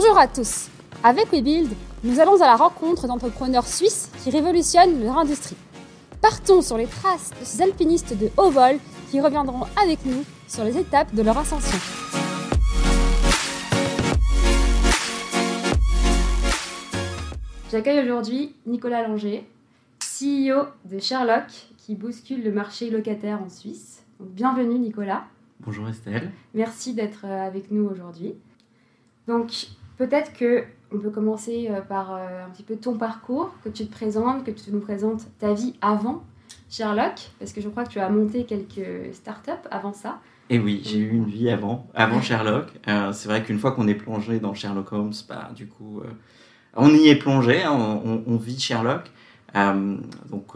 Bonjour à tous. Avec WeBuild, nous allons à la rencontre d'entrepreneurs suisses qui révolutionnent leur industrie. Partons sur les traces de ces alpinistes de haut vol qui reviendront avec nous sur les étapes de leur ascension. J'accueille aujourd'hui Nicolas Langer, CEO de Sherlock, qui bouscule le marché locataire en Suisse. bienvenue Nicolas. Bonjour Estelle. Merci d'être euh, avec nous aujourd'hui. Donc peut-être que on peut commencer euh, par euh, un petit peu ton parcours, que tu te présentes, que tu nous présentes ta vie avant Sherlock, parce que je crois que tu as monté quelques startups avant ça. Et eh oui, j'ai eu une vie avant, avant Sherlock. c'est vrai qu'une fois qu'on est plongé dans Sherlock Holmes, bah, du coup, on y est plongé, hein, on, vit Sherlock. donc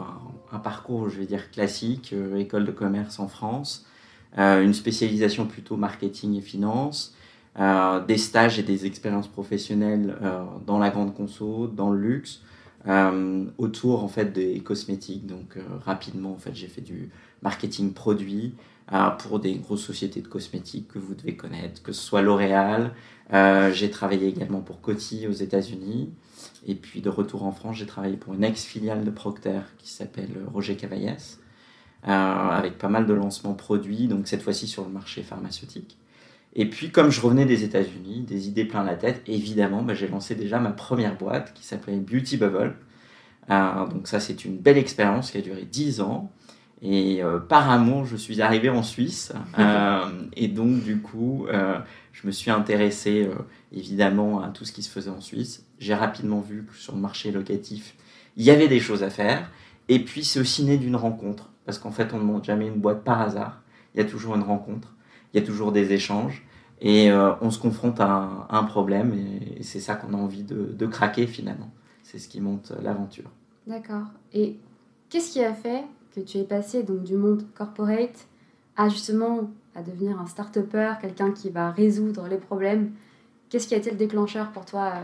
un, parcours, je vais dire, classique, école de commerce en France, une spécialisation plutôt marketing et finance, euh, des stages et des expériences professionnelles euh, dans la grande conso, dans le luxe, euh, autour en fait des cosmétiques. Donc rapidement en fait j'ai fait du marketing produit pour des grosses sociétés de cosmétiques que vous devez connaître, que ce soit L'Oréal. j'ai travaillé également pour Coty aux États-Unis. Et puis de retour en France, j'ai travaillé pour une ex-filiale de Procter qui s'appelle Roger Cavaillès, avec pas mal de lancements produits, donc cette fois-ci sur le marché pharmaceutique. Et puis, comme je revenais des États-Unis, des idées plein la tête, évidemment, bah, j'ai lancé déjà ma première boîte qui s'appelait Beauty Bubble. Euh, donc ça, c'est une belle expérience qui a duré 10 ans. Et euh, par amour, je suis arrivé en Suisse. Euh, et donc, du coup, je me suis intéressé évidemment à tout ce qui se faisait en Suisse. J'ai rapidement vu que sur le marché locatif, il y avait des choses à faire. Et puis, c'est aussi né d'une rencontre. Parce qu'en fait, on ne monte jamais une boîte par hasard. Il y a toujours une rencontre il y a toujours des échanges et euh, on se confronte à un, problème et, c'est ça qu'on a envie de, craquer finalement. C'est ce qui monte l'aventure. D'accord. Et qu'est-ce qui a fait que tu es passé donc du monde corporate à justement à devenir un start-upper, quelqu'un qui va résoudre les problèmes? Qu'est-ce qui a été le déclencheur pour toi euh,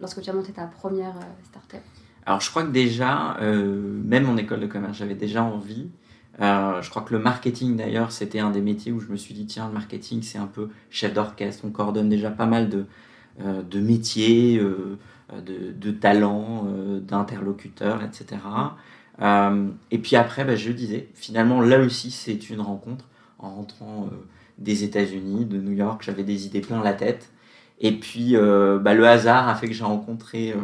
lorsque tu as monté ta première euh, start-up? Alors je crois que déjà, même en école de commerce, j'avais déjà envie euh, je crois que le marketing, d'ailleurs, c'était un des métiers où je me suis dit, tiens, le marketing, c'est un peu chef d'orchestre. On coordonne déjà pas mal de, euh, métiers, euh, de, talents, d'interlocuteurs, etc. et puis après, bah, je disais, finalement, là aussi, c'est une rencontre. En rentrant des États-Unis, de New York, j'avais des idées plein la tête. Et puis, bah, le hasard a fait que j'ai rencontré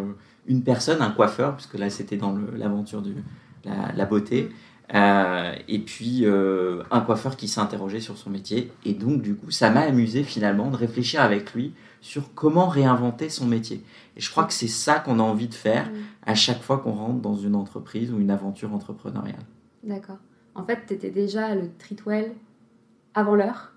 une personne, un coiffeur, puisque là, c'était dans l'aventure de la, beauté. Euh, et puis euh, un coiffeur qui s'est interrogé sur son métier. Et donc, du coup, ça m'a amusé finalement de réfléchir avec lui sur comment réinventer son métier. Et je crois que c'est ça qu'on a envie de faire à chaque fois qu'on rentre dans une entreprise ou une aventure entrepreneuriale. D'accord. En fait, tu étais déjà le Tritwell avant l'heure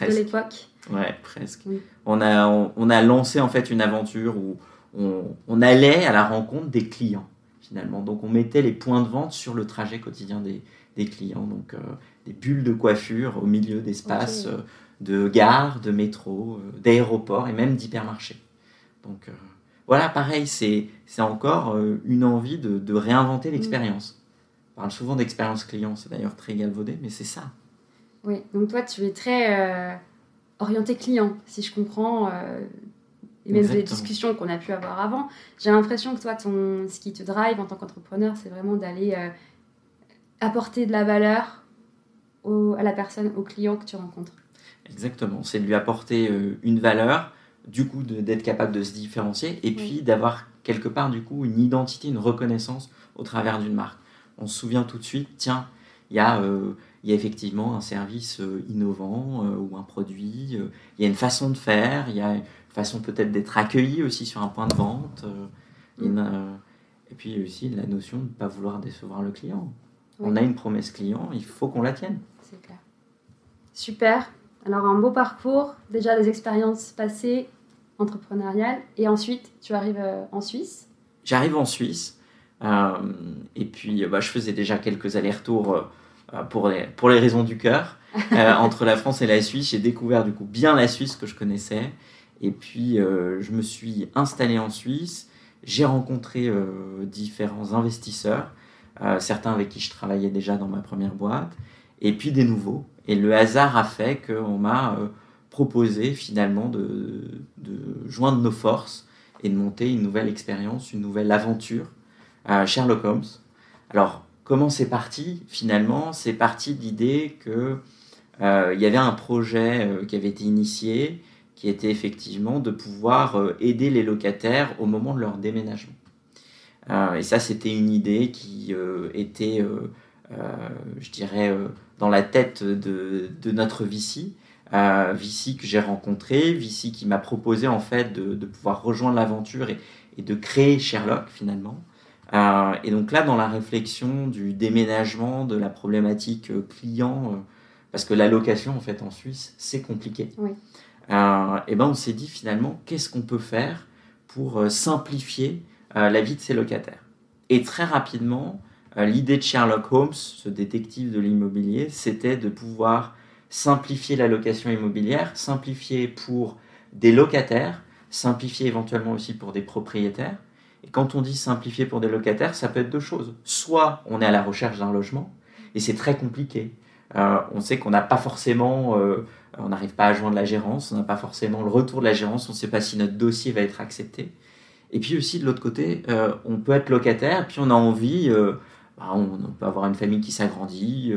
de l'époque. Ouais, presque. On, a, on, a lancé en fait une aventure où on, on allait à la rencontre des clients finalement. Donc on mettait les points de vente sur le trajet quotidien des, des clients, donc euh, des bulles de coiffure au milieu d'espaces euh, de gares, de métro, euh, d'aéroports et même d'hypermarchés. Donc voilà, pareil, c'est encore une envie de, de réinventer mm. l'expérience. On parle souvent d'expérience client, c'est d'ailleurs très galvaudé, mais c'est ça. Oui, donc toi tu es très orienté client, si je comprends et même des discussions qu'on a pu avoir avant. J'ai l'impression que toi, ton, ce qui te drive en tant qu'entrepreneur, c'est vraiment d'aller euh, apporter de la valeur à la personne, au client que tu rencontres. Exactement, c'est de lui apporter euh, une valeur, du coup d'être capable de se différencier et puis d'avoir quelque part du coup une identité, une reconnaissance au travers d'une marque. On se souvient tout de suite, tiens, il y a... Euh, il y a effectivement un service innovant ou un produit, il y a une façon de faire, il y a façon peut-être d'être accueilli aussi sur un point de vente. Euh, mm. euh, et puis aussi la notion de ne pas vouloir décevoir le client. On a une promesse client, il faut qu'on la tienne. C'est clair. Super. Alors un beau parcours, déjà des expériences passées entrepreneuriales, et ensuite tu arrives euh, en Suisse. J'arrive en Suisse, et puis bah, je faisais déjà quelques allers-retours pour, les, pour les raisons du cœur. entre la France et la Suisse, j'ai découvert du coup bien la Suisse que je connaissais. Et puis, euh, je me suis installé en Suisse. J'ai rencontré euh, différents investisseurs, euh, certains avec qui je travaillais déjà dans ma première boîte, et puis des nouveaux. Et le hasard a fait qu'on m'a proposer finalement de, joindre nos forces et de monter une nouvelle expérience, une nouvelle aventure à Sherlock Holmes. Alors, comment c'est parti? Finalement, c'est parti de l'idée que euh, il y avait un projet qui avait été initié, qui était effectivement de pouvoir euh, aider les locataires au moment de leur déménagement. et ça, c'était une idée qui était, je dirais, dans la tête de, de notre Vici, euh, Vici que j'ai rencontré, Vici qui m'a proposé en fait de, pouvoir rejoindre l'aventure et, de créer Sherlock finalement. Euh, et donc là, dans la réflexion du déménagement, de la problématique euh, client, euh, parce que la location en fait en Suisse, c'est compliqué. Et ben on s'est dit finalement, qu'est-ce qu'on peut faire pour simplifier la vie de ces locataires? Et très rapidement, l'idée de Sherlock Holmes, ce détective de l'immobilier, c'était de pouvoir simplifier la location immobilière, simplifier pour des locataires, simplifier éventuellement aussi pour des propriétaires. Et quand on dit simplifier pour des locataires, ça peut être deux choses. Soit on est à la recherche d'un logement, et c'est très compliqué. Euh, on sait qu'on n'a pas forcément, euh, on n'arrive pas à joindre la gérance, on n'a pas forcément le retour de la gérance, on ne sait pas si notre dossier va être accepté. Et puis aussi de l'autre côté, euh, on peut être locataire, puis on a envie, bah, on, peut avoir une famille qui s'agrandit,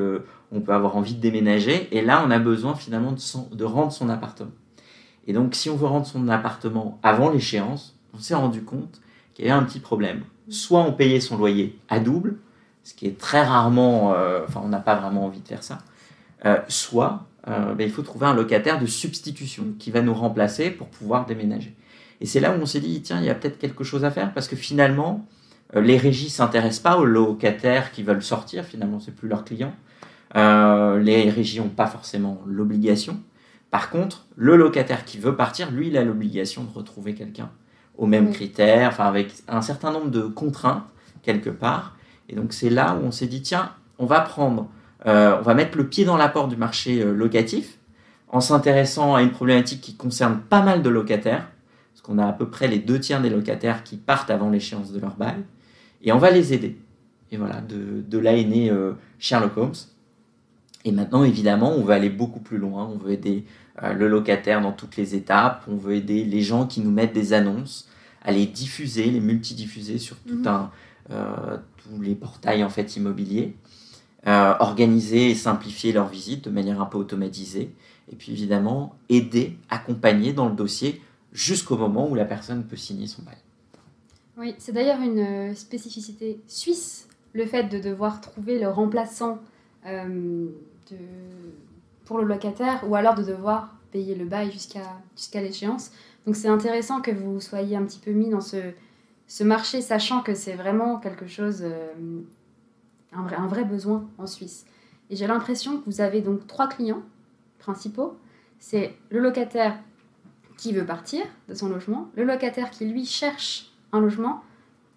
on peut avoir envie de déménager, et là on a besoin finalement de, de rendre son appartement. Et donc si on veut rendre son appartement avant l'échéance, on s'est rendu compte qu'il y avait un petit problème. Soit on payait son loyer à double, ce qui est très rarement, euh, enfin on n'a pas vraiment envie de faire ça, euh, soit euh, ben, il faut trouver un locataire de substitution qui va nous remplacer pour pouvoir déménager. Et c'est là où on s'est dit, tiens, il y a peut-être quelque chose à faire parce que finalement, les régies s'intéressent pas aux locataires qui veulent sortir, finalement c'est plus leurs clients. Les régies n'ont pas forcément l'obligation. Par contre, le locataire qui veut partir, lui, il a l'obligation de retrouver quelqu'un aux mêmes critères, enfin avec un certain nombre de contraintes quelque part. Et donc c'est là où on s'est dit tiens, on va prendre, euh, on va mettre le pied dans la porte du marché euh, locatif en s'intéressant à une problématique qui concerne pas mal de locataires, parce qu'on a à peu près les deux tiers des locataires qui partent avant l'échéance de leur bail, et on va les aider. Et voilà, de, de là est né Sherlock Holmes. Et maintenant, évidemment, on veut aller beaucoup plus loin. On veut aider euh, le locataire dans toutes les étapes. On veut aider les gens qui nous mettent des annonces à les diffuser, les multidiffuser sur tout mhm. un, euh, tous les portails en fait immobiliers. Euh, organiser et simplifier leur visite de manière un peu automatisée. Et puis évidemment, aider, accompagner dans le dossier jusqu'au moment où la personne peut signer son bail. Oui, c'est d'ailleurs une spécificité suisse, le fait de devoir trouver le remplaçant pour le locataire ou alors de devoir payer le bail jusqu'à jusqu'à l'échéance. Donc c'est intéressant que vous soyez un petit peu mis dans ce, ce marché, sachant que c'est vraiment quelque chose, euh, un, vrai, un vrai besoin en Suisse. Et j'ai l'impression que vous avez donc trois clients principaux. C'est le locataire qui veut partir de son logement, le locataire qui lui cherche un logement,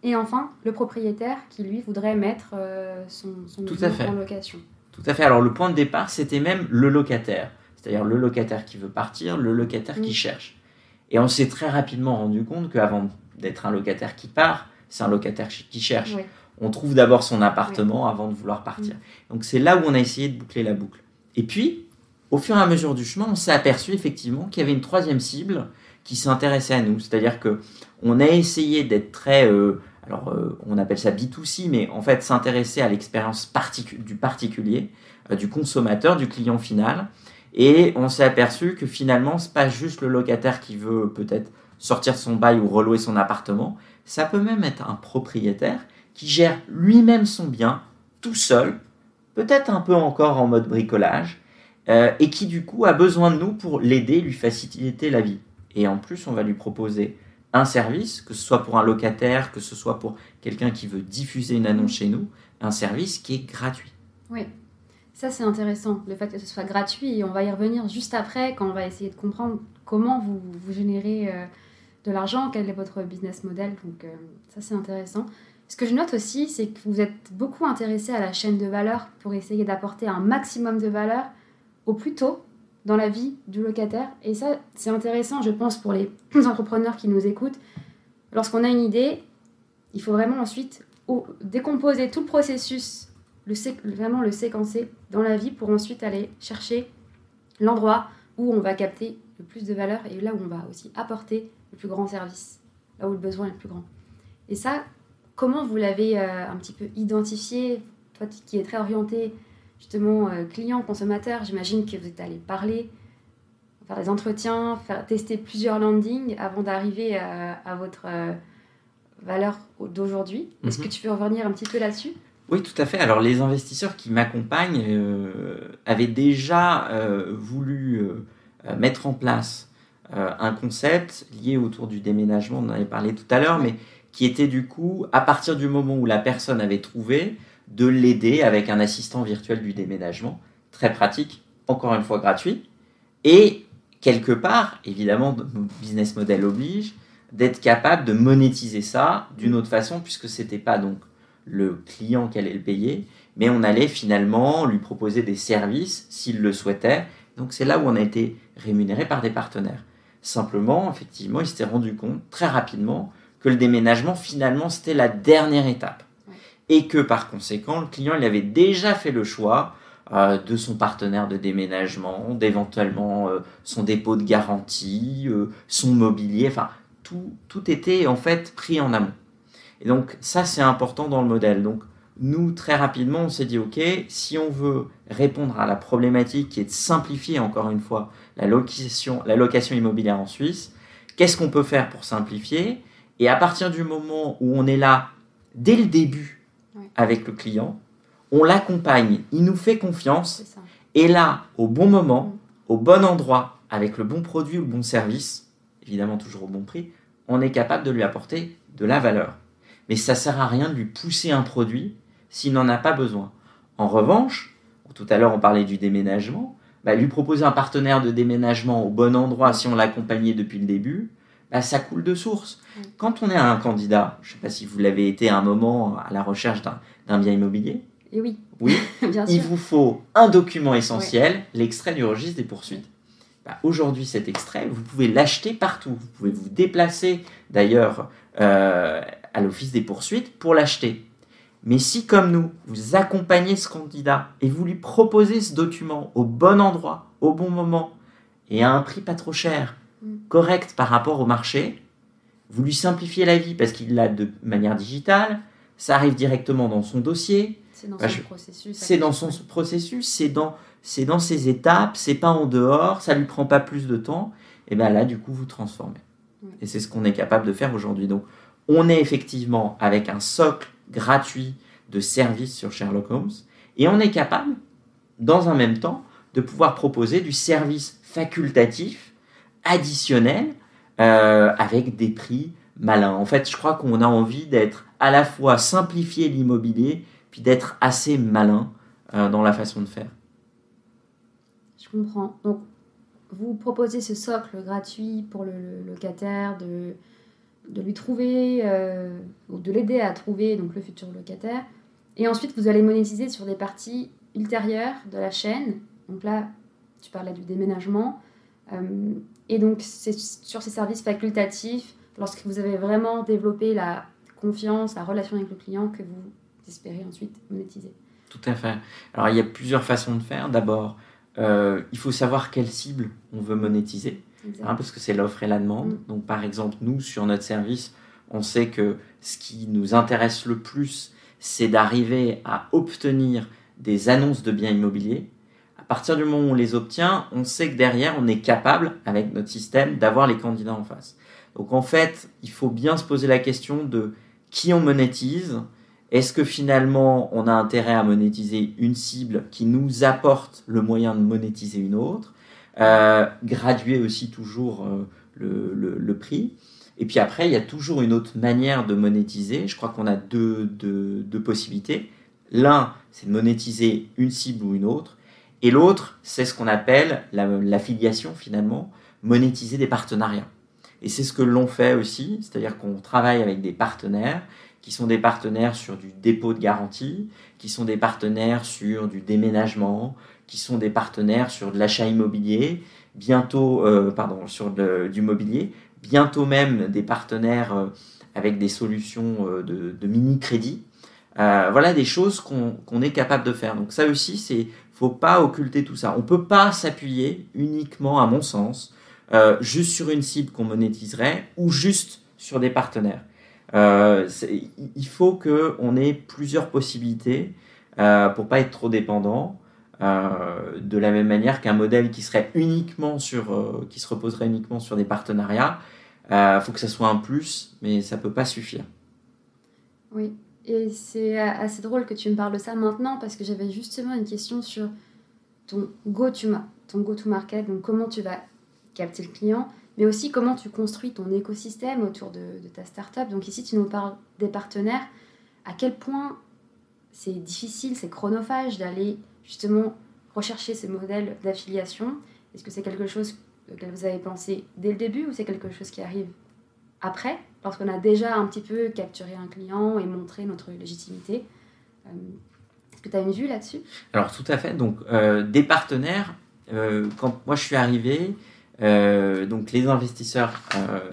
et enfin le propriétaire qui lui voudrait mettre euh, son, son logement en location. Tout à fait. Alors le point de départ, c'était même le locataire. C'est-à-dire le locataire qui veut partir, le locataire qui cherche. Et on s'est très rapidement rendu compte qu'avant d'être un locataire qui part, c'est un locataire qui cherche. On trouve d'abord son appartement avant de vouloir partir. Mm. Donc c'est là où on a essayé de boucler la boucle. Et puis, au fur et à mesure du chemin, on s'est aperçu effectivement qu'il y avait une troisième cible qui s'intéressait à nous. C'est-à-dire que on a essayé d'être très euh, alors euh, on appelle ça B2C, mais en fait s'intéresser à l'expérience du particulier, euh, du consommateur, du client final. Et on s'est aperçu que finalement, c'est pas juste le locataire qui veut peut-être sortir son bail ou relouer son appartement, ça peut même être un propriétaire qui gère lui-même son bien tout seul, peut-être un peu encore en mode bricolage, euh, et qui du coup a besoin de nous pour l'aider, lui faciliter la vie. Et en plus, on va lui proposer un service, que ce soit pour un locataire, que ce soit pour quelqu'un qui veut diffuser une annonce chez nous, un service qui est gratuit. Oui, ça c'est intéressant, le fait que ce soit gratuit, et on va y revenir juste après quand on va essayer de comprendre comment vous, vous générez euh, de l'argent, quel est votre business model, donc euh, ça c'est intéressant. Ce que je note aussi, c'est que vous êtes beaucoup intéressé à la chaîne de valeur pour essayer d'apporter un maximum de valeur au plus tôt dans la vie du locataire. Et ça, c'est intéressant, je pense, pour les entrepreneurs qui nous écoutent. Lorsqu'on a une idée, il faut vraiment ensuite décomposer tout le processus, vraiment le séquencer dans la vie pour ensuite aller chercher l'endroit où on va capter le plus de valeur et là où on va aussi apporter le plus grand service, là où le besoin est le plus grand. Et ça, comment vous l'avez euh, un petit peu identifié Toi qui es très orienté justement euh, client, consommateur, j'imagine que vous êtes allé parler, faire des entretiens, faire tester plusieurs landings avant d'arriver à, votre euh, valeur d'aujourd'hui. Est-ce que mhm. tu peux revenir un petit peu là-dessus? Oui, tout à fait. Alors les investisseurs qui m'accompagnent avaient déjà voulu mettre en place un concept lié autour du déménagement, on en avait parlé tout à l'heure, mais qui était du coup, à partir du moment où la personne avait trouvé, de l'aider avec un assistant virtuel du déménagement, très pratique, encore une fois gratuit, et quelque part, évidemment, business model oblige, d'être capable de monétiser ça d'une autre façon, puisque c'était pas donc le client qui allait le payer, mais on allait finalement lui proposer des services s'il le souhaitait. Donc c'est là où on a été rémunéré par des partenaires. Simplement, effectivement, il s'était rendu compte très rapidement que le déménagement, finalement, c'était la dernière étape. Et que par conséquent, le client, il avait déjà fait le choix euh, de son partenaire de déménagement, d'éventuellement euh, son dépôt de garantie, euh, son mobilier, enfin, tout, tout était en fait pris en amont. Et donc ça, c'est important dans le modèle. Donc nous, très rapidement, on s'est dit, OK, si on veut répondre à la problématique qui est de simplifier, encore une fois, la location, la location immobilière en Suisse, qu'est-ce qu'on peut faire pour simplifier? Et à partir du moment où on est là, dès le début, avec le client, on l'accompagne, il nous fait confiance, et là, au bon moment, mm. au bon endroit, avec le bon produit ou le bon service, évidemment toujours au bon prix, on est capable de lui apporter de la valeur. Mais ça sert à rien de lui pousser un produit s'il n'en a pas besoin. En revanche, tout à l'heure on parlait du déménagement, bah, lui proposer un partenaire de déménagement au bon endroit si on l'accompagnait depuis le début, bah, ça coule de source. Quand on est un candidat, je ne sais pas si vous l'avez été à un moment à la recherche d'un bien immobilier. Et oui. Oui. il vous faut un document essentiel, l'extrait du registre des poursuites. Bah, aujourd'hui, cet extrait, vous pouvez l'acheter partout. Vous pouvez vous déplacer d'ailleurs euh, à l'office des poursuites pour l'acheter. Mais si, comme nous, vous accompagnez ce candidat et vous lui proposez ce document au bon endroit, au bon moment, et à un prix pas trop cher, mm. correct par rapport au marché, vous lui simplifiez la vie parce qu'il l'a de manière digitale, ça arrive directement dans son dossier. C'est dans, son processus. C'est dans son processus, c'est dans, c'est dans ses étapes, c'est pas en dehors, ça lui prend pas plus de temps. Et bien là, du coup, vous transformez. Et c'est ce qu'on est capable de faire aujourd'hui. Donc, on est effectivement avec un socle gratuit de services sur Sherlock Holmes et on est capable, dans un même temps, de pouvoir proposer du service facultatif additionnel euh, avec des prix malins. En fait, je crois qu'on a envie d'être à la fois simplifier l'immobilier puis d'être assez malin euh, dans la façon de faire. Je comprends. Donc, vous proposez ce socle gratuit pour le locataire de de lui trouver euh, ou de l'aider à trouver donc le futur locataire. Et ensuite, vous allez monétiser sur des parties ultérieures de la chaîne. Donc là, tu parlais du déménagement. Euh, et donc, c'est sur ces services facultatifs, lorsque vous avez vraiment développé la confiance, la relation avec le client, que vous espérez ensuite monétiser. Tout à fait. Alors, il y a plusieurs façons de faire. D'abord, euh, il faut savoir quelle cible on veut monétiser. Hein, parce que c'est l'offre et la demande. Mm. Donc par exemple, nous, sur notre service, on sait que ce qui nous intéresse le plus, c'est d'arriver à obtenir des annonces de biens immobiliers. À partir du moment où on les obtient, on sait que derrière, on est capable, avec notre système, d'avoir les candidats en face. Donc en fait, il faut bien se poser la question de qui on monétise. Est-ce que finalement, on a intérêt à monétiser une cible qui nous apporte le moyen de monétiser une autre? Euh, graduer aussi toujours euh, le, prix. Et puis après, il y a toujours une autre manière de monétiser. Je crois qu'on a deux, deux, deux possibilités. L'un, c'est de monétiser une cible ou une autre. Et l'autre, c'est ce qu'on appelle l'affiliation finalement, monétiser des partenariats. Et c'est ce que l'on fait aussi, c'est-à-dire qu'on travaille avec des partenaires qui sont des partenaires sur du dépôt de garantie, qui sont des partenaires sur du déménagement, qui sont des partenaires sur de l'achat immobilier, bientôt, euh, pardon, sur du mobilier, bientôt même des partenaires euh, avec des solutions euh, de, mini-crédit. voilà des choses qu'on est capable de faire. Donc ça aussi, c'est faut pas occulter tout ça. On peut pas s'appuyer uniquement, à mon sens, juste sur une cible qu'on monétiserait ou juste sur des partenaires. il faut qu'on ait plusieurs possibilités pour pas être trop dépendant. De la même manière qu'un modèle qui serait uniquement sur, qui se reposerait uniquement sur des partenariats, il faut que ça soit un plus, mais ça peut pas suffire. Oui, et c'est assez drôle que tu me parles de ça maintenant parce que j'avais justement une question sur ton go-to-market, donc comment tu vas capter le client, mais aussi comment tu construis ton écosystème autour de, ta startup. Donc ici, tu nous parles des partenaires. À quel point c'est difficile, c'est chronophage d'aller justement rechercher ces modèles d'affiliation Est-ce que c'est quelque chose que vous avez pensé dès le début ou c'est quelque chose qui arrive après lorsqu'on a déjà un petit peu capturé un client et montré notre légitimité. Euh, est-ce que tu as une vue là-dessus? Alors tout à fait. Donc euh, des partenaires, euh, quand moi je suis arrivé, donc les investisseurs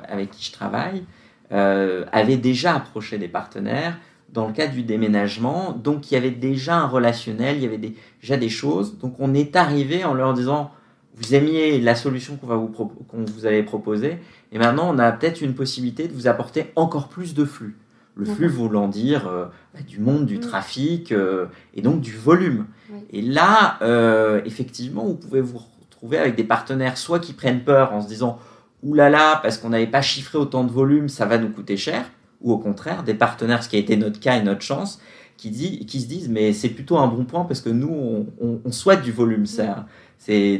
avec qui je travaille avaient déjà approché des partenaires dans le cadre du déménagement. Donc il y avait déjà un relationnel, il y avait déjà des choses. Donc on est arrivé en leur disant vous aimiez la solution qu'on vous, qu'on vous avait proposée, et maintenant on a peut-être une possibilité de vous apporter encore plus de flux. Le flux voulant dire euh, bah, du monde, du mm. trafic euh, et donc du volume. Et là, euh, effectivement, vous pouvez vous retrouver avec des partenaires soit qui prennent peur en se disant oulala, là là, parce qu'on n'avait pas chiffré autant de volume, ça va nous coûter cher, ou au contraire, des partenaires, ce qui a été notre cas et notre chance, qui, dit, qui se disent mais c'est plutôt un bon point parce que nous, on, souhaite du volume. Ça,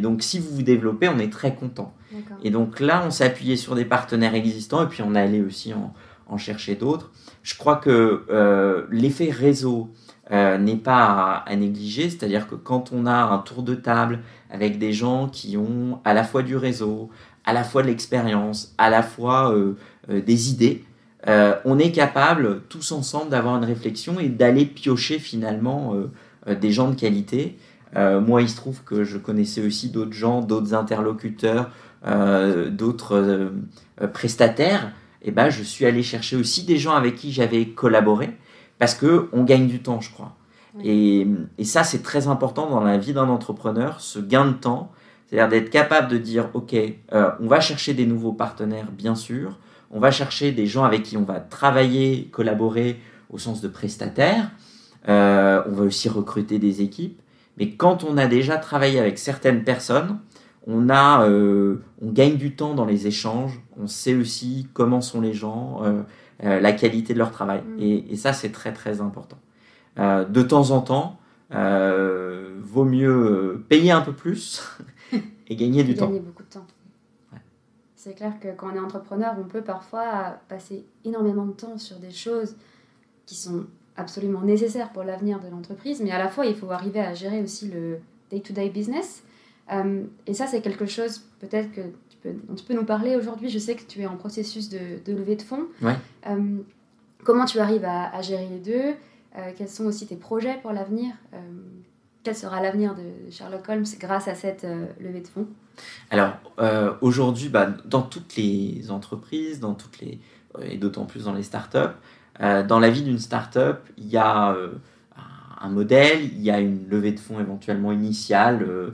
donc si vous vous développez, on est très content. Et donc là, on s'est appuyé sur des partenaires existants et puis on est allé aussi en, chercher d'autres. Je crois que euh, l'effet réseau euh, n'est pas à, négliger, c'est-à-dire que quand on a un tour de table avec des gens qui ont à la fois du réseau, à la fois de l'expérience, à la fois euh, des idées, on est capable tous ensemble d'avoir une réflexion et d'aller piocher finalement des gens de qualité. Euh, moi, il se trouve que je connaissais aussi d'autres gens, d'autres interlocuteurs, euh, d'autres euh, prestataires. Et ben, je suis allé chercher aussi des gens avec qui j'avais collaboré parce que on gagne du temps, je crois. Et, et, ça, c'est très important dans la vie d'un entrepreneur, ce gain de temps, c'est-à-dire d'être capable de dire, ok, on va chercher des nouveaux partenaires, bien sûr, on va chercher des gens avec qui on va travailler, collaborer au sens de prestataire, on va aussi recruter des équipes, mais quand on a déjà travaillé avec certaines personnes, on, a, euh, on gagne du temps dans les échanges, on sait aussi comment sont les gens, euh, euh, la qualité de leur travail. Mm. Et, ça, c'est très très important. de temps en temps, vaut mieux payer un peu plus et gagner du temps. Gagner beaucoup de temps. C'est clair que quand on est entrepreneur, on peut parfois passer énormément de temps sur des choses qui sont absolument nécessaire pour l'avenir de l'entreprise, mais à la fois, il faut arriver à gérer aussi le day-to-day business. Euh, et ça, c'est quelque chose peut-être que tu peux, dont tu peux nous parler aujourd'hui. Je sais que tu es en processus de, de levée de fonds. Euh, comment tu arrives à, gérer les deux? Euh, Quels sont aussi tes projets pour l'avenir? Quel sera l'avenir de Sherlock Holmes grâce à cette levée de fonds? Alors, aujourd'hui, bah, dans toutes les entreprises, dans toutes les, et d'autant plus dans les startups, euh, dans la vie d'une startup, il y a euh, un modèle, il y a une levée de fonds éventuellement initiale, euh,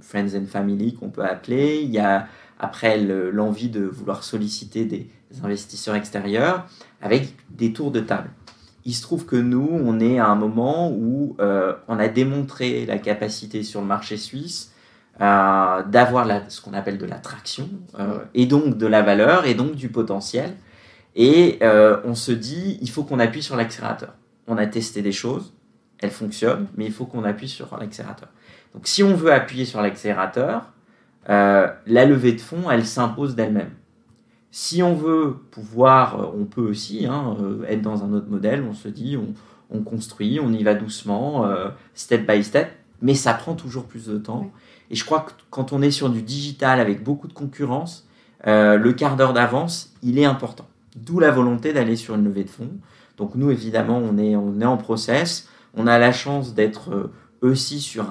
friends and family qu'on peut appeler, il y a après l'envie de vouloir solliciter des, investisseurs extérieurs avec des tours de table. Il se trouve que nous, on est à un moment où on a démontré la capacité sur le marché suisse d'avoir ce qu'on appelle de l'attraction et donc de la valeur et donc du potentiel et euh, on se dit, il faut qu'on appuie sur l'accélérateur. On a testé des choses, elles fonctionnent, mais il faut qu'on appuie sur l'accélérateur. Donc si on veut appuyer sur l'accélérateur, euh, la levée de fonds, elle s'impose d'elle-même. Si on veut pouvoir, euh, on peut aussi hein, être dans un autre modèle, on se dit, on, construit, on y va doucement, step by step, mais ça prend toujours plus de temps. Et je crois que quand on est sur du digital avec beaucoup de concurrence, le quart d'heure d'avance, il est important. D'où la volonté d'aller sur une levée de fonds. Donc nous, évidemment, on est, en process. On a la chance d'être euh, aussi sur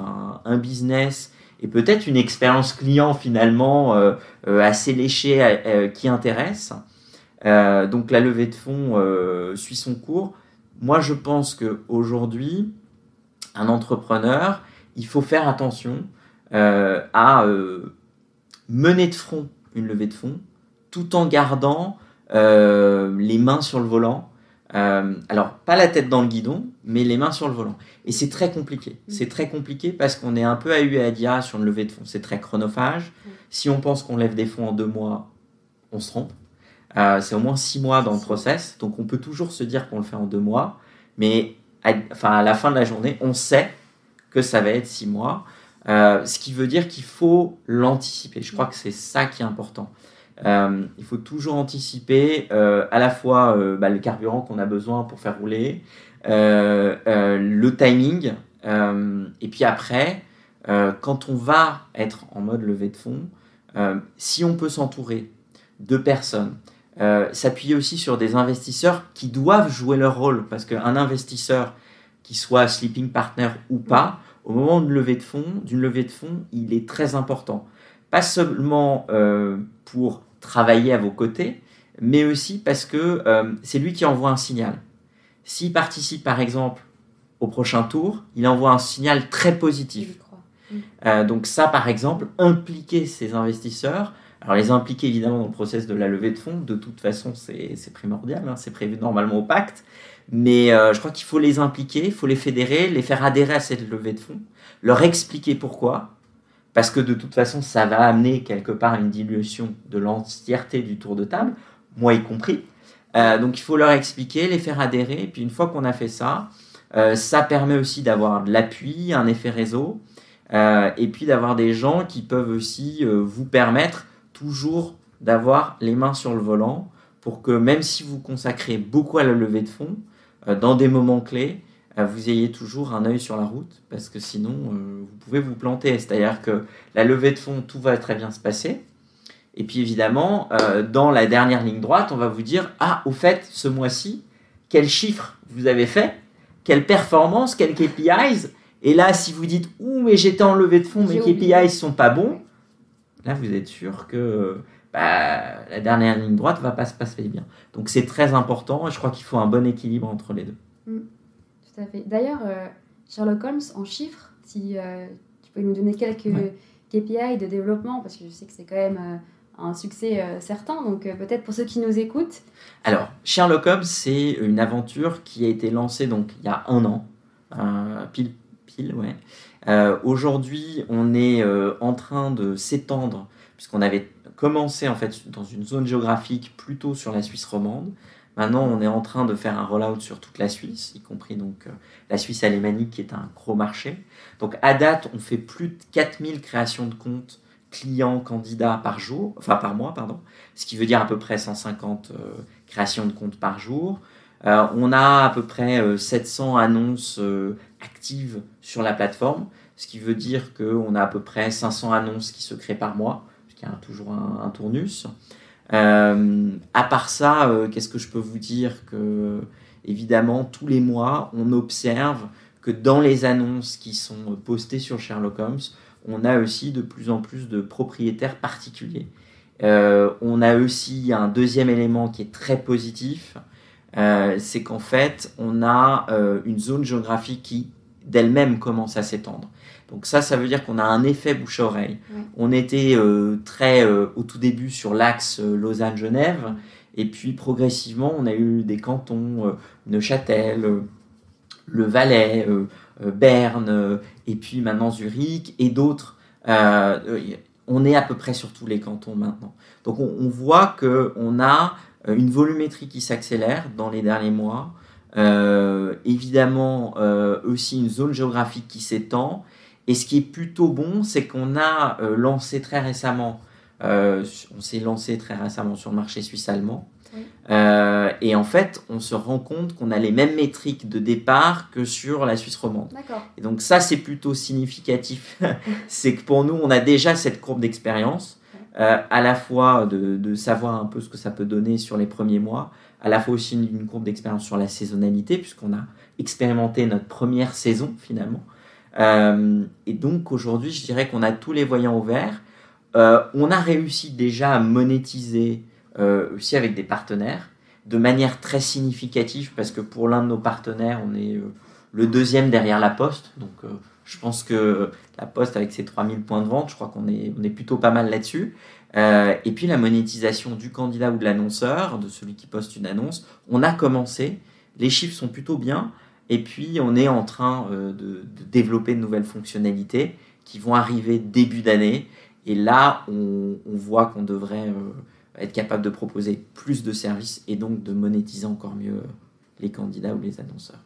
un, business et peut-être une expérience client finalement euh, euh, assez léchée qui intéresse. donc la levée de fonds suit son cours. Moi, je pense qu'aujourd'hui, un entrepreneur, il faut faire attention à mener de front une levée de fonds tout en gardant les mains sur le volant. alors, pas la tête dans le guidon, mais les mains sur le volant. Et c'est très compliqué. Mm. C'est très compliqué parce qu'on est un peu à et à dire sur une levée de fonds. C'est très chronophage. Mm. Si on pense qu'on lève des fonds en deux mois, on se trompe. Euh, c'est au moins six mois dans le process. Donc on peut toujours se dire qu'on le fait en deux mois. Mais à, enfin, à la fin de la journée, on sait que ça va être six mois. Euh, ce qui veut dire qu'il faut l'anticiper. Je crois que c'est ça qui est important. Euh, il faut toujours anticiper à la fois bah, le carburant qu'on a besoin pour faire rouler, le timing, et puis après, quand on va être en mode levée de fonds, si on peut s'entourer de personnes euh, s'appuyer aussi sur des investisseurs qui doivent jouer leur rôle. Parce qu'un investisseur, qui soit sleeping partner ou pas, au moment de levée de fonds, d'une levée de fonds, il est très important. Pas seulement euh, pour travailler à vos côtés, mais aussi parce que euh, c'est lui qui envoie un signal. S'il participe par exemple au prochain tour, il envoie un signal très positif. donc ça, par exemple, impliquer ces investisseurs alors les impliquer évidemment dans le process de la levée de fonds, de toute façon c'est primordial, hein, c'est prévu normalement au pacte, mais euh, je crois qu'il faut les impliquer, il faut les fédérer, les faire adhérer à cette levée de fonds, leur expliquer pourquoi, parce que de toute façon ça va amener quelque part une dilution de l'entièreté du tour de table, moi y compris. Euh, donc il faut leur expliquer, les faire adhérer, puis une fois qu'on a fait ça, euh, ça permet aussi d'avoir de l'appui, un effet réseau, et puis d'avoir des gens qui peuvent aussi vous permettre toujours d'avoir les mains sur le volant pour que même si vous consacrez beaucoup à la levée de fonds, dans des moments clés, euh, vous ayez toujours un œil sur la route parce que sinon euh, vous pouvez vous planter. C'est-à-dire que la levée de fonds, tout va très bien se passer. Et puis évidemment, dans la dernière ligne droite, on va vous dire Ah, au fait, ce mois-ci, quel chiffre vous avez fait Quelle performance Quels KPIs Et là, si vous dites Ouh, mais j'étais en levée de fonds, mes KPIs sont pas bons, là vous êtes sûr que bah, la dernière ligne droite va pas se passer bien. Donc c'est très important et je crois qu'il faut un bon équilibre entre les deux. Mm. tout à fait. D'ailleurs, euh, Sherlock Holmes, en chiffres, si euh, tu peux nous donner quelques KPI de développement, parce que je sais que c'est quand même euh, un succès certain, donc peut-être pour ceux qui nous écoutent. Alors, Sherlock Holmes, c'est une aventure qui a été lancée donc il y a un an, pile, pile, ouais. Aujourd'hui, on est en train de s'étendre, puisqu'on avait commencé en fait dans une zone géographique plutôt sur la Suisse romande. Maintenant, on est en train de faire un rollout sur toute la Suisse, y compris donc euh, la Suisse alémanique qui est un gros marché. Donc à date, on fait plus de 4000 créations de comptes clients candidats par jour, enfin par mois, pardon, ce qui veut dire à peu près 150 créations de comptes par jour. on a à peu près 700 annonces active sur la plateforme, ce qui veut dire qu'on a à peu près 500 annonces qui se créent par mois, toujours un, tournus. Euh, à part ça, euh, qu'est-ce que je peux vous dire que évidemment tous les mois on observe que dans les annonces qui sont postées sur Sherlock Holmes, on a aussi de plus en plus de propriétaires particuliers. Euh, on a aussi un deuxième élément qui est très positif, c'est qu'en fait on a une zone géographique qui d'elle-même commence à s'étendre. Donc ça, ça veut dire qu'on a un effet bouche-oreille. On était euh, très euh, au tout début sur l'axe euh, Lausanne-Genève, et puis progressivement, on a eu des cantons, Neuchâtel, le Valais, Berne, et puis maintenant Zurich, et d'autres. on est à peu près sur tous les cantons maintenant. Donc on, on voit qu'on a une volumétrie qui s'accélère dans les derniers mois. Euh, évidemment, euh, aussi une zone géographique qui s'étend. Et ce qui est plutôt bon, c'est qu'on a euh, lancé très récemment, on s'est lancé très récemment sur le marché suisse-allemand. et en fait, on se rend compte qu'on a les mêmes métriques de départ que sur la Suisse romande. Et donc ça, c'est plutôt significatif. c'est que pour nous, on a déjà cette courbe d'expérience, à la fois de, de, savoir un peu ce que ça peut donner sur les premiers mois, à la fois aussi une, courbe d'expérience sur la saisonnalité, puisqu'on a expérimenté notre première saison finalement. Euh, et donc aujourd'hui, je dirais qu'on a tous les voyants ouverts. Euh, on a réussi déjà à monétiser euh, aussi avec des partenaires de manière très significative, parce que pour l'un de nos partenaires, on est le deuxième derrière la poste. Donc Je pense que la Poste, avec ses 3000 points de vente, je crois qu'on est, on est plutôt pas mal là-dessus. Euh, et puis la monétisation du candidat ou de l'annonceur, de celui qui poste une annonce, on a commencé. Les chiffres sont plutôt bien. Et puis on est en train euh, de, développer de nouvelles fonctionnalités qui vont arriver début d'année. Et là, on, voit qu'on devrait euh, être capable de proposer plus de services et donc de monétiser encore mieux les candidats ou les annonceurs.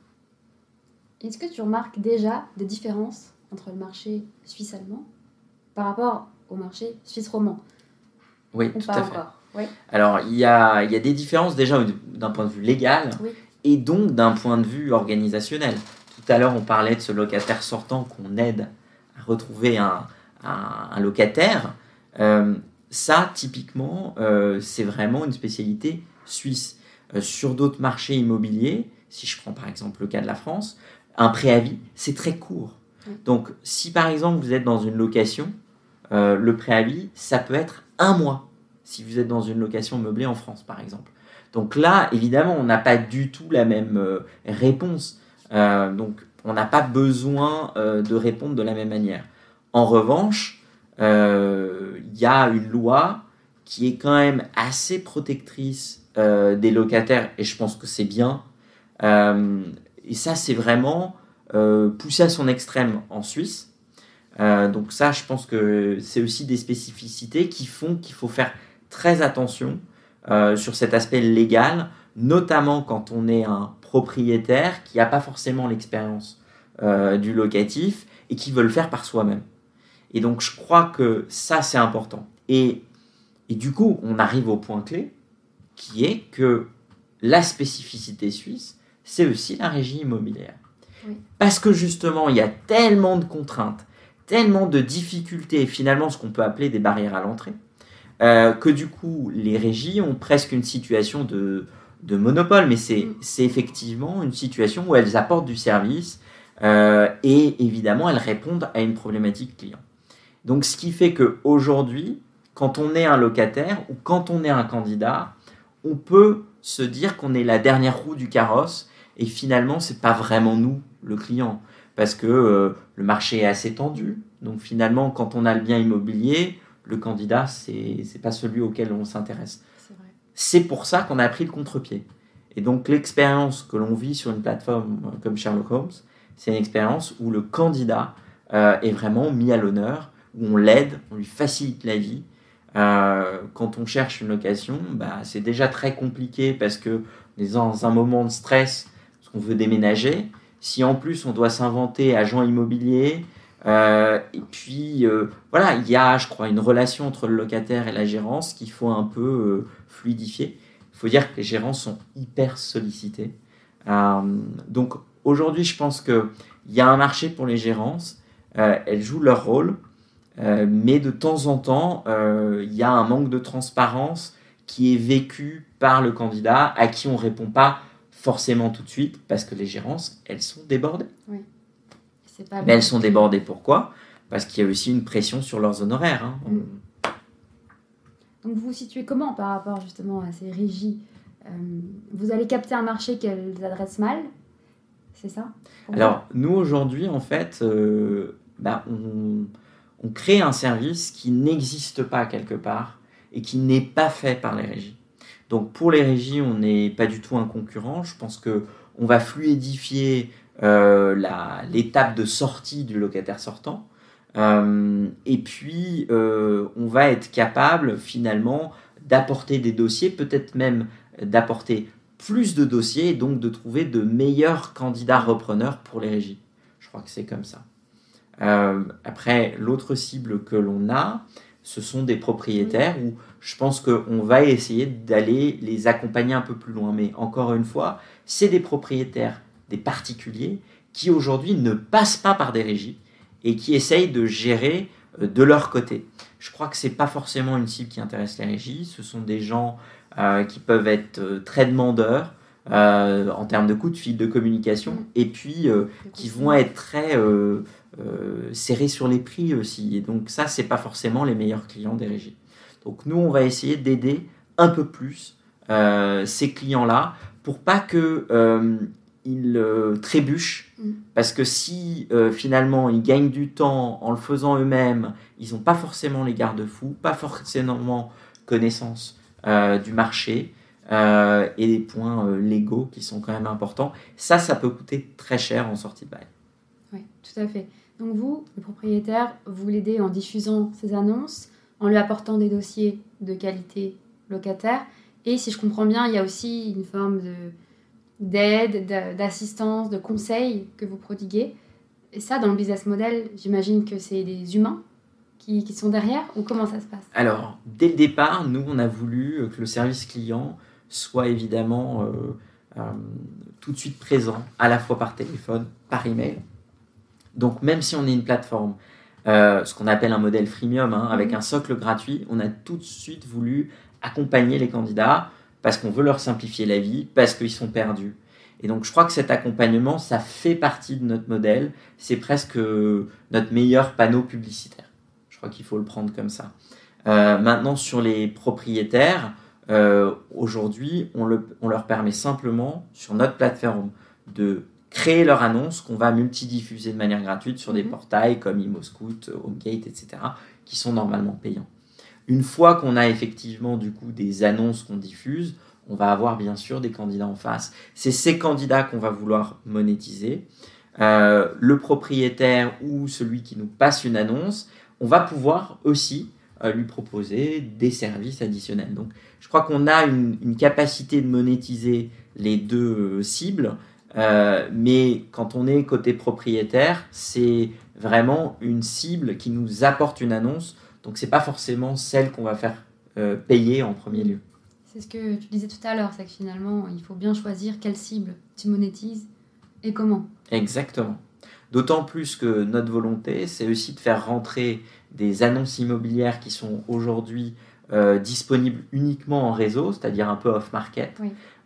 Est-ce que tu remarques déjà des différences entre le marché suisse-allemand par rapport au marché suisse-roman Oui, tout à fait. Alors, il y a, y a, des différences déjà d'un point de vue légal et donc d'un point de vue organisationnel. Tout à l'heure, on parlait de ce locataire sortant qu'on aide à retrouver un, un, locataire. Euh, ça, typiquement, euh, c'est vraiment une spécialité suisse. Euh, sur d'autres marchés immobiliers, si je prends par exemple le cas de la France, un préavis, c'est très court. Donc, si par exemple vous êtes dans une location, le préavis, ça peut être un mois si vous êtes dans une location meublée en France, par exemple. Donc là, évidemment, on n'a pas du tout la même euh, réponse. Euh, donc, on n'a pas besoin de répondre de la même manière. En revanche, il y a une loi qui est quand même assez protectrice des locataires, et je pense que c'est bien. et ça, c'est vraiment euh, poussé à son extrême en Suisse. Euh, donc ça, je pense que c'est aussi des spécificités qui font qu'il faut faire très attention euh, sur cet aspect légal, notamment quand on est un propriétaire qui n'a pas forcément l'expérience du locatif et qui veut le faire par soi-même. Et donc je crois que ça, c'est important. Et, et du coup, on arrive au point clé, qui est que la spécificité suisse, c'est aussi la régie immobilière. Parce que justement, il y a tellement de contraintes, tellement de difficultés, finalement ce qu'on peut appeler des barrières à l'entrée, euh, que du coup, les régies ont presque une situation de, monopole, mais mm. c'est effectivement une situation où elles apportent du service euh, et évidemment, elles répondent à une problématique client. Donc, ce qui fait qu'aujourd'hui, quand on est un locataire ou quand on est un candidat, on peut se dire qu'on est la dernière roue du carrosse et finalement, c'est pas vraiment nous le client, parce que euh, le marché est assez tendu. Donc finalement, quand on a le bien immobilier, le candidat, c'est n'est pas celui auquel on s'intéresse. C'est pour ça qu'on a pris le contre-pied. Et donc l'expérience que l'on vit sur une plateforme euh, comme Sherlock Holmes, c'est une expérience où le candidat euh, est vraiment mis à l'honneur, où on l'aide, on lui facilite la vie. quand on cherche une location, bah, c'est déjà très compliqué parce que on est dans un moment de stress, parce qu'on veut déménager. Si en plus on doit s'inventer agent immobilier, euh, et puis euh, voilà, il y a, je crois, une relation entre le locataire et la gérance qu'il faut un peu euh, fluidifier. Il faut dire que les gérants sont hyper sollicités. donc aujourd'hui, je pense qu'il y a un marché pour les gérances. elles jouent leur rôle, mais de temps en temps, il y a un manque de transparence qui est vécu par le candidat à qui on répond pas forcément tout de suite parce que les gérances, elles sont débordées. Oui. Pas Mais elles sont débordées pourquoi? Parce qu'il y a aussi une pression sur leurs honoraires. Hein. Mm. Donc vous vous situez comment par rapport justement à ces régies? Euh, Vous allez capter un marché qu'elles adressent mal C'est ça? Alors nous aujourd'hui en fait, euh, bah, on, on crée un service qui n'existe pas quelque part et qui n'est pas fait par les régies. Donc pour les régies, on n'est pas du tout un concurrent. Je pense que on va fluidifier euh, l'étape de sortie du locataire sortant. Euh, et puis, euh, on va être capable finalement d'apporter des dossiers, peut-être même d'apporter plus de dossiers et donc de trouver de meilleurs candidats repreneurs pour les régies. Je crois que c'est comme ça. après, l'autre cible que l'on a, ce sont des propriétaires où je pense qu'on va essayer d'aller les accompagner un peu plus loin. Mais encore une fois, c'est des propriétaires, des particuliers, qui aujourd'hui ne passent pas par des régies et qui essayent de gérer euh, de leur côté. Je crois que ce n'est pas forcément une cible qui intéresse les régies, ce sont des gens euh, qui peuvent être euh, très demandeurs en termes de coûts de fil de communication et puis qui vont être très serrés sur les prix aussi. Et donc ça, ce n'est pas forcément les meilleurs clients des régies. Donc nous, on va essayer d'aider un peu plus euh, ces clients-là pour pas que euh, ils euh, trébuchent mm. parce que si euh, finalement ils gagnent du temps en le faisant eux-mêmes, ils n'ont pas forcément les garde-fous, pas forcément connaissance du marché et des points légaux qui sont quand même importants. Ça, ça peut coûter très cher en sortie de bail. Oui, tout à fait. Donc vous, le propriétaire, vous l'aidez en diffusant ces annonces, en lui apportant des dossiers de qualité locataire. Et si je comprends bien, il y a aussi une forme de d'aide, d'assistance, de conseil que vous prodiguez. Et ça, dans le business model, j'imagine que c'est des humains qui, sont derrière ou comment ça se passe? Alors, dès le départ, nous, on a voulu que le service client soit évidemment euh, euh, tout de suite présent, à la fois par téléphone, par email. Donc, même si on est une plateforme, euh, ce qu'on appelle un modèle freemium, hein, avec mhm. un socle gratuit, on a tout de suite voulu accompagner les candidats parce qu'on veut leur simplifier la vie, parce qu'ils sont perdus. Et donc je crois que cet accompagnement, ça fait partie de notre modèle, c'est presque notre meilleur panneau publicitaire. Je crois qu'il faut le prendre comme ça. Euh, maintenant sur les propriétaires, euh, aujourd'hui on, on, leur permet simplement sur notre plateforme de créer leur annonce qu'on va multidiffuser de manière gratuite sur des mhm. portails comme ImoScout, HomeGate, etc., qui sont normalement payants. Une fois qu'on a effectivement du coup des annonces qu'on diffuse, on va avoir bien sûr des candidats en face. C'est ces candidats qu'on va vouloir monétiser. Euh, le propriétaire ou celui qui nous passe une annonce, on va pouvoir aussi euh, lui proposer des services additionnels. Donc je crois qu'on a une, capacité de monétiser les deux cibles, euh, mais quand on est côté propriétaire, c'est vraiment une cible qui nous apporte une annonce donc c'est pas forcément celle qu'on va faire euh, payer en premier lieu. C'est ce que tu disais tout à l'heure, c'est que finalement il faut bien choisir quelle cible tu monétises et comment. Exactement. D'autant plus que notre volonté, c'est aussi de faire rentrer des annonces immobilières qui sont aujourd'hui euh, disponibles uniquement en réseau, c'est-à-dire un peu off-market,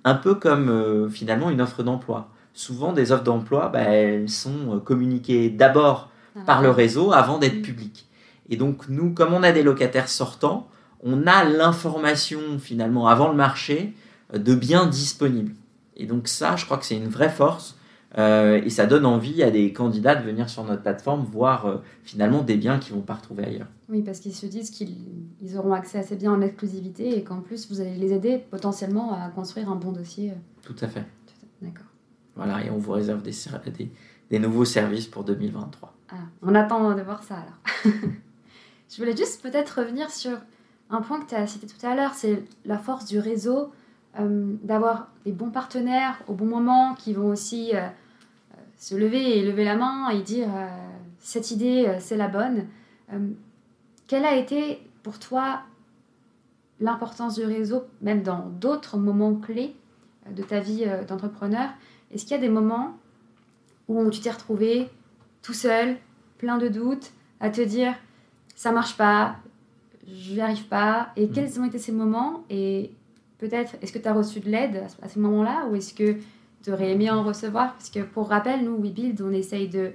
un peu comme euh, finalement une offre d'emploi. Souvent, des offres d'emploi, bah, elles sont communiquées d'abord ah. par le réseau avant d'être publiques. Et donc, nous, comme on a des locataires sortants, on a l'information finalement avant le marché euh, de biens disponibles. Et donc ça, je crois que c'est une vraie force euh, et ça donne envie à des candidats de venir sur notre plateforme voir euh, finalement des biens qu'ils ne vont pas retrouver ailleurs. Oui, parce qu'ils se disent qu'ils auront accès à ces biens en exclusivité et qu'en plus vous allez les aider potentiellement à construire un bon dossier. Tout à fait. D'accord. Voilà, et on vous réserve des, des, des nouveaux services pour 2023. Ah, on attend de voir ça alors. Je voulais juste peut-être revenir sur un point que tu as cité tout à l'heure, c'est la force du réseau, euh, d'avoir des bons partenaires au bon moment qui vont aussi euh, euh, se lever et lever la main et dire cette idée, c'est la bonne. quelle a été pour toi l'importance du réseau, même dans d'autres moments clés de ta vie d'entrepreneur? Est-ce qu'il y a des moments où tu t'es retrouvé tout seul, plein de doutes, à te dire ça marche pas, je n'y arrive pas? Et quels mm. ont été ces moments? Et peut-être, est-ce que tu as reçu de l'aide à ce moment-là? Ou est-ce que tu aurais aimé en recevoir? Parce que pour rappel, nous, WeBuild, on essaye de,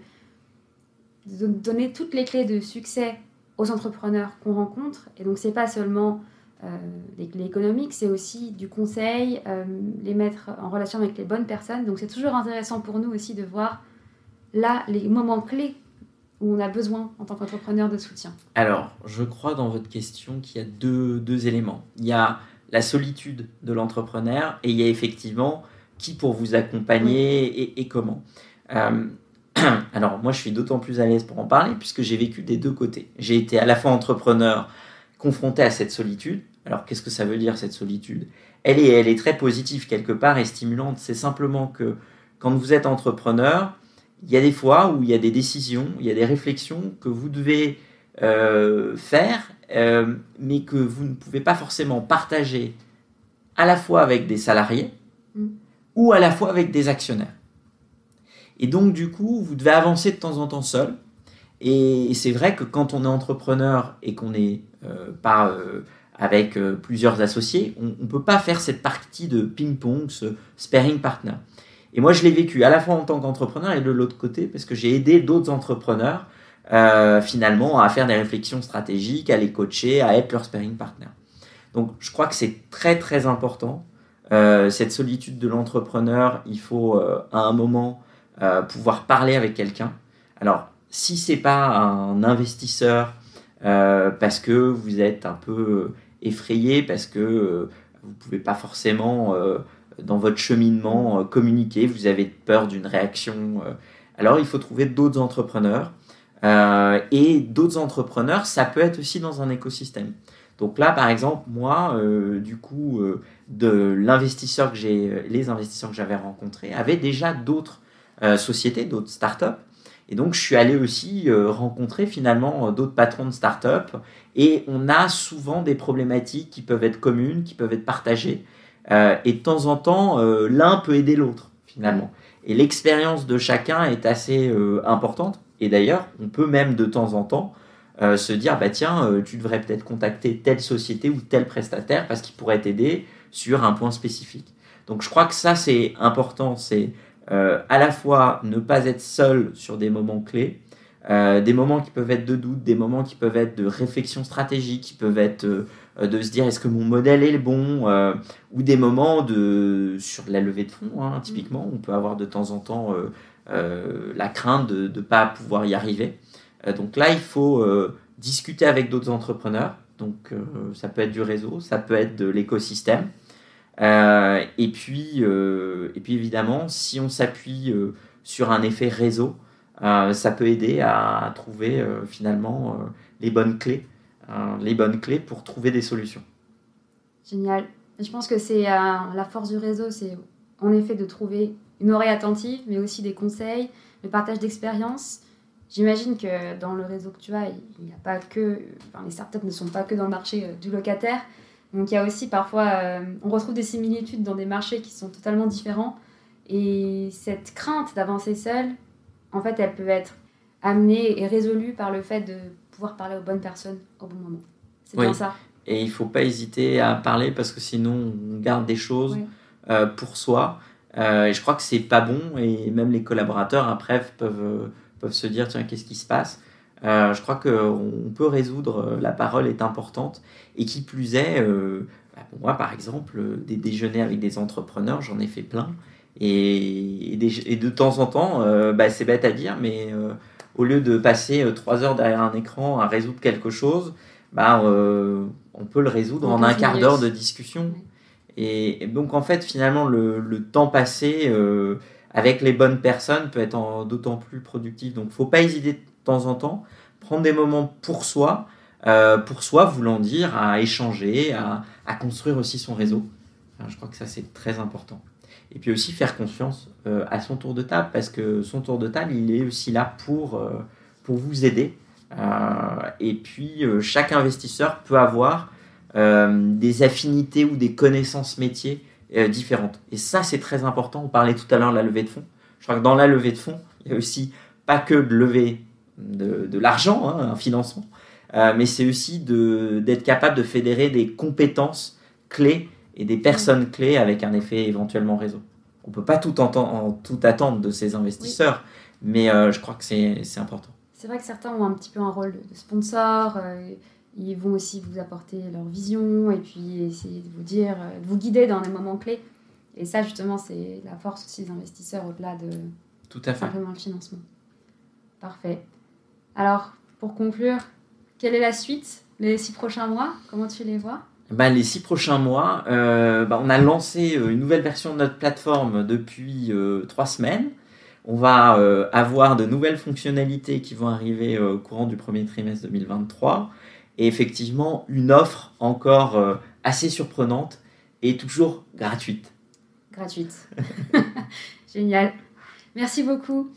donner toutes les clés de succès aux entrepreneurs qu'on rencontre. Et donc, c'est pas seulement euh, les clés économiques, c'est aussi du conseil, euh, les mettre en relation avec les bonnes personnes. Donc, c'est toujours intéressant pour nous aussi de voir là les moments clés où on a besoin en tant qu'entrepreneur de soutien Alors, je crois dans votre question qu'il y a deux, éléments. Il y a la solitude de l'entrepreneur et il y a effectivement qui pour vous accompagner et, et, comment. Euh, alors, moi, je suis d'autant plus à l'aise pour en parler puisque j'ai vécu des deux côtés. J'ai été à la fois entrepreneur confronté à cette solitude. Alors, qu'est-ce que ça veut dire cette solitude? Elle est, elle est très positive quelque part et stimulante. C'est simplement que quand vous êtes entrepreneur, il y a des fois où il y a des décisions, il y a des réflexions que vous devez euh, faire, euh, mais que vous ne pouvez pas forcément partager à la fois avec des salariés mm. Ou à la fois avec des actionnaires. Et donc, du coup, vous devez avancer de temps en temps seul. Et c'est vrai que quand on est entrepreneur et qu'on n'est euh, pas avec plusieurs associés, on ne peut pas faire cette partie de ping-pong, ce sparing partner. Et moi, je l'ai vécu à la fois en tant qu'entrepreneur et de l'autre côté, parce que j'ai aidé d'autres entrepreneurs euh, finalement à faire des réflexions stratégiques, à les coacher, à être leur sparring partner. Donc, je crois que c'est très très important cette solitude de l'entrepreneur, il faut à un moment pouvoir parler avec quelqu'un. Alors, si c'est pas un investisseur parce que vous êtes un peu effrayé, parce que vous pouvez pas forcément dans votre cheminement communiquer, vous avez peur d'une réaction. alors, il faut trouver d'autres entrepreneurs euh, et d'autres entrepreneurs, ça peut être aussi dans un écosystème. Donc là, par exemple, moi, euh, du coup, euh, de l'investisseur que j'ai, les investisseurs que j'avais rencontrés avaient déjà d'autres sociétés, d'autres startups. Et donc, je suis allé aussi rencontrer finalement d'autres patrons de startups. Et on a souvent des problématiques qui peuvent être communes, qui peuvent être partagées. et de temps en temps, l'un peut aider l'autre, finalement. Et l'expérience de chacun est assez importante. Et d'ailleurs, on peut même de temps en temps euh, se dire, bah tiens, euh, tu devrais peut-être contacter telle société ou tel prestataire parce qu'il pourrait t'aider sur un point spécifique. Donc je crois que ça, c'est important, c'est euh, à la fois ne pas être seul sur des moments clés, des moments qui peuvent être de doute, des moments qui peuvent être de réflexion stratégique, qui peuvent être de se dire est-ce que mon modèle est le bon, ou des moments de sur la levée de fonds, hein, typiquement, on peut avoir de temps en temps euh, la crainte de ne pas pouvoir y arriver. Euh, donc là, il faut euh, discuter avec d'autres entrepreneurs. Donc ça peut être du réseau, ça peut être de l'écosystème. et, puis, et puis évidemment, si on s'appuie sur un effet réseau, ça peut aider à trouver finalement les bonnes clés, les bonnes clés pour trouver des solutions. Génial. Je pense que c'est la force du réseau, c'est en effet de trouver une oreille attentive, mais aussi des conseils, le partage d'expériences. J'imagine que dans le réseau que tu as, il n'y a pas que. Enfin, les startups ne sont pas que dans le marché euh, du locataire. Donc il y a aussi parfois. Euh, on retrouve des similitudes dans des marchés qui sont totalement différents. Et cette crainte d'avancer seul, en fait, elle peut être amenée et résolue par le fait de pouvoir parler aux bonnes personnes au bon moment. C'est bien ça. Et il ne faut pas hésiter à parler parce que sinon on garde des choses euh, pour soi. Euh, et je crois que c'est pas bon et même les collaborateurs après peuvent, peuvent se dire tiens qu'est-ce qui se passe? Euh, je crois qu'on peut résoudre, la parole est importante. Et qui plus est, bah, pour moi par exemple, des déjeuners avec des entrepreneurs, j'en ai fait plein. Et, et, de temps en temps, bah, c'est bête à dire, mais au lieu de passer trois heures derrière un écran à résoudre quelque chose, bah, on peut le résoudre en un quart d'heure de discussion. Et, donc, en fait, finalement, le, temps passé euh, avec les bonnes personnes peut être d'autant plus productif. Donc, faut pas hésiter de temps en temps, prendre des moments pour soi, euh, pour soi voulant dire à échanger, à, construire aussi son réseau. je crois que ça, c'est très important. Et puis aussi faire confiance euh, à son tour de table, parce que son tour de table, il est aussi là pour, pour vous aider. et puis, chaque investisseur peut avoir euh, des affinités ou des connaissances métiers euh, différentes. Et ça, c'est très important. On parlait tout à l'heure de la levée de fonds. Je crois que dans la levée de fonds, il y a aussi pas que de lever de, l'argent, hein, un financement, euh, mais c'est aussi d'être capable de fédérer des compétences clés et des personnes clés avec un effet éventuellement réseau. On peut pas tout, tout attendre de ces investisseurs, mais je crois que c'est important. C'est vrai que certains ont un petit peu un rôle de sponsor. Ils vont aussi vous apporter leur vision et puis essayer de vous dire, de vous guider dans des moments clés. Et ça, justement, c'est la force aussi des investisseurs au-delà de Tout à fait. simplement le financement. Parfait. Alors, pour conclure, quelle est la suite Les six prochains mois? Comment tu les vois? Bah, les six prochains mois, euh, bah, on a lancé euh, une nouvelle version de notre plateforme depuis euh, trois semaines. On va avoir de nouvelles fonctionnalités qui vont arriver au courant du premier trimestre 2023 et effectivement une offre encore euh, assez surprenante et toujours gratuite. Gratuite. Génial. Merci beaucoup.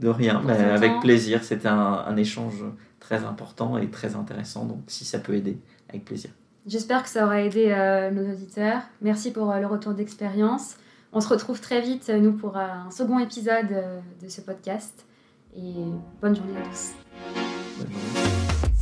De rien, avec plaisir. C'était un, échange très important et très intéressant. Donc si ça peut aider, avec plaisir. J'espère que ça aura aidé euh, nos auditeurs. Merci pour euh, le retour d'expérience. On se retrouve très vite, nous, pour un second épisode de ce podcast. Et bonne journée à tous. Bonne journée.